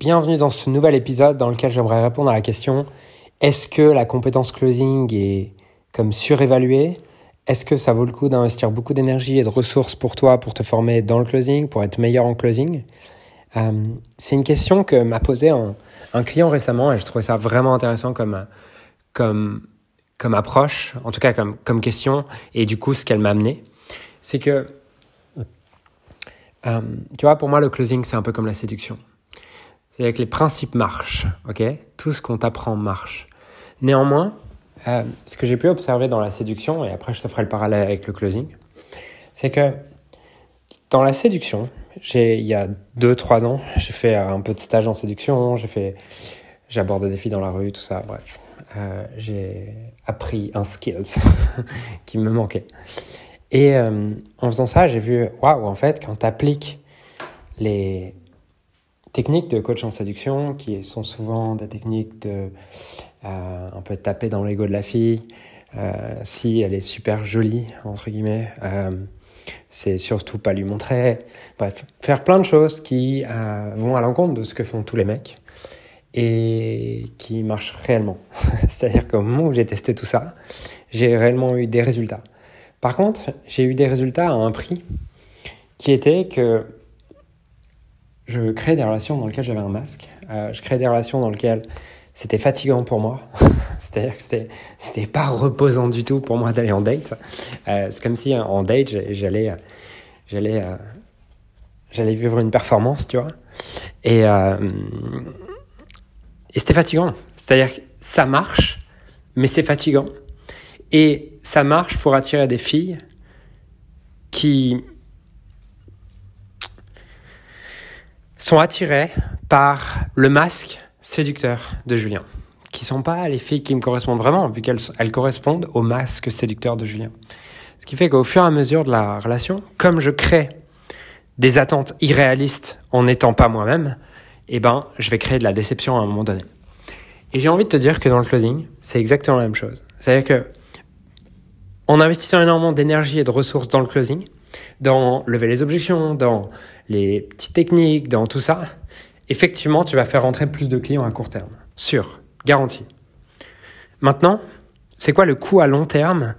Bienvenue dans ce nouvel épisode dans lequel j'aimerais répondre à la question est-ce que la compétence closing est comme surévaluée? Est-ce que ça vaut le coup d'investir beaucoup d'énergie et de ressources pour toi pour te former dans le closing, pour être meilleur en closing? Euh, C'est une question que m'a posée un, client récemment et je trouvais ça vraiment intéressant comme, comme, comme approche, en tout cas comme, comme question, et du coup ce qu'elle m'a amené. C'est que euh, tu vois, pour moi, le closing, c'est un peu comme la séduction. C'est-à-dire que les principes marchent, ok? Tout ce qu'on t'apprend marche. Néanmoins, euh, ce que j'ai pu observer dans la séduction, et après je te ferai le parallèle avec le closing, c'est que dans la séduction, il y a 2-3 ans, j'ai fait un peu de stage en séduction, j'ai fait, j'aborde des filles dans la rue, tout ça, bref. Euh, j'ai appris un skills qui me manquait. Et euh, en faisant ça, j'ai vu, waouh, en fait, quand tu appliques les techniques de coach en séduction, qui sont souvent des techniques de euh, un peu taper dans l'ego de la fille, euh, si elle est super jolie, entre guillemets, euh, c'est surtout pas lui montrer. Bref, faire plein de choses qui vont à l'encontre de ce que font tous les mecs et qui marchent réellement. C'est-à-dire qu'au moment où j'ai testé tout ça, j'ai réellement eu des résultats. Par contre, j'ai eu des résultats à un prix qui était que je créais des relations dans lesquelles j'avais un masque. Euh, je créais des relations dans lesquelles c'était fatigant pour moi. C'est-à-dire que c'était, c'était pas reposant du tout pour moi d'aller en date. Euh, c'est comme si en date, j'allais, j'allais, euh, j'allais vivre une performance, tu vois. Et, et c'était fatigant. C'est-à-dire que ça marche, mais c'est fatigant. Et ça marche pour attirer des filles qui sont attirées par le masque séducteur de Julien, qui sont pas les filles qui me correspondent vraiment, vu qu'elles elles correspondent au masque séducteur de Julien. Ce qui fait qu'au fur et à mesure de la relation, comme je crée des attentes irréalistes en n'étant pas moi-même, eh ben, je vais créer de la déception à un moment donné. Et j'ai envie de te dire que dans le closing, c'est exactement la même chose. C'est-à-dire que en investissant énormément d'énergie et de ressources dans le closing, dans lever les objections, dans les petites techniques, dans tout ça, effectivement, tu vas faire rentrer plus de clients à court terme. Sûr, garanti. Maintenant, c'est quoi le coût à long terme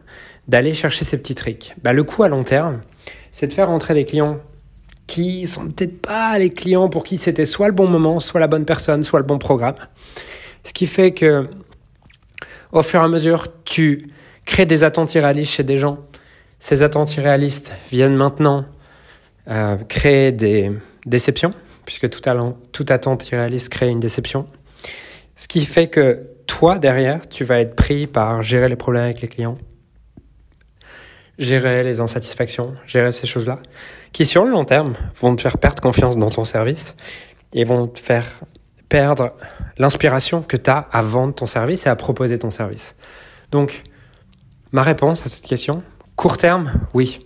d'aller chercher ces petits tricks? Bah, Le coût à long terme, c'est de faire rentrer des clients qui sont peut-être pas les clients pour qui c'était soit le bon moment, soit la bonne personne, soit le bon programme. Ce qui fait que, au fur et à mesure, tu crée des attentes irréalistes chez des gens. Ces attentes irréalistes viennent maintenant euh, créer des déceptions, puisque tout, allant, toute attente irréaliste crée une déception. Ce qui fait que toi, derrière, tu vas être pris par gérer les problèmes avec les clients, gérer les insatisfactions, gérer ces choses-là, qui sur le long terme vont te faire perdre confiance dans ton service et vont te faire perdre l'inspiration que tu as à vendre ton service et à proposer ton service. Donc, Ma réponse à cette question, court terme, oui.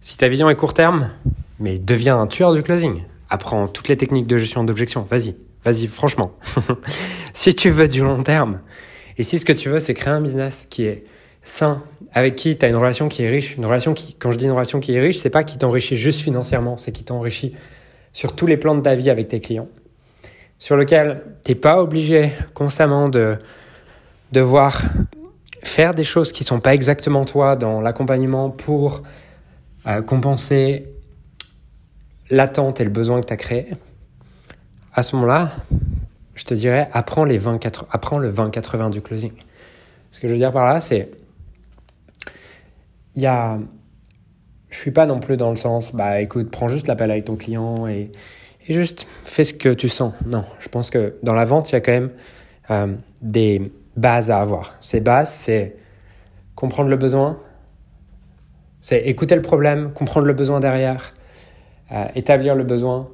Si ta vision est court terme, mais deviens un tueur du closing. Apprends toutes les techniques de gestion d'objection. Vas-y, vas-y, franchement. si tu veux du long terme, et si ce que tu veux, c'est créer un business qui est sain, avec qui tu as une relation qui est riche, une relation qui, quand je dis une relation qui est riche, c'est pas qui t'enrichit juste financièrement, c'est qui t'enrichit sur tous les plans de ta vie avec tes clients, sur lequel t'es pas obligé constamment de devoir faire des choses qui sont pas exactement toi dans l'accompagnement pour euh, compenser l'attente et le besoin que tu as créé, à ce moment-là, je te dirais, apprends, les 20, apprends le 20-80 du closing. Ce que je veux dire par là, c'est. Il y a. Je suis pas non plus dans le sens, bah écoute, prends juste l'appel avec ton client et, et, juste fais ce que tu sens. Non, je pense que dans la vente, il y a quand même euh, des bases à avoir. Ces bases, c'est comprendre le besoin, c'est écouter le problème, comprendre le besoin derrière, euh, établir le besoin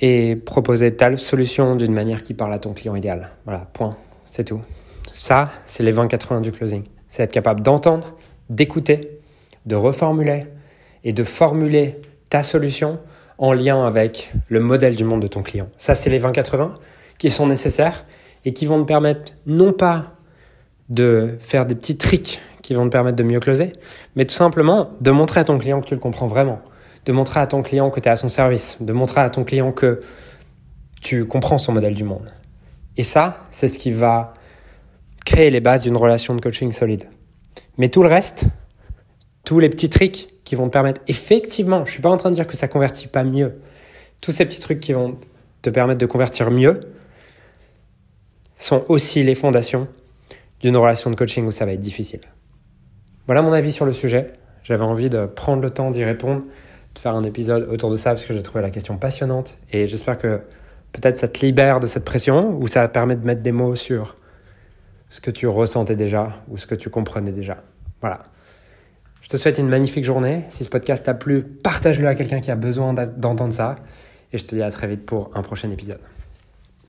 et proposer telle solution d'une manière qui parle à ton client idéal. Voilà, point, c'est tout. Ça, c'est les 20-80 du closing. C'est être capable d'entendre, d'écouter, de reformuler et de formuler ta solution en lien avec le modèle du monde de ton client. Ça, c'est les 20-80 qui sont nécessaires et qui vont te permettre non pas de faire des petits tricks qui vont te permettre de mieux closer, mais tout simplement de montrer à ton client que tu le comprends vraiment, de montrer à ton client que tu es à son service, de montrer à ton client que tu comprends son modèle du monde. Et ça, c'est ce qui va créer les bases d'une relation de coaching solide. Mais tout le reste, tous les petits tricks qui vont te permettre, effectivement, je suis pas en train de dire que ça convertit pas mieux, tous ces petits trucs qui vont te permettre de convertir mieux sont aussi les fondations d'une relation de coaching où ça va être difficile. Voilà mon avis sur le sujet. J'avais envie de prendre le temps d'y répondre, de faire un épisode autour de ça parce que j'ai trouvé la question passionnante et j'espère que peut-être ça te libère de cette pression ou ça permet de mettre des mots sur ce que tu ressentais déjà ou ce que tu comprenais déjà. Voilà. Je te souhaite une magnifique journée. Si ce podcast t'a plu, partage-le à quelqu'un qui a besoin d'entendre ça. Et je te dis à très vite pour un prochain épisode.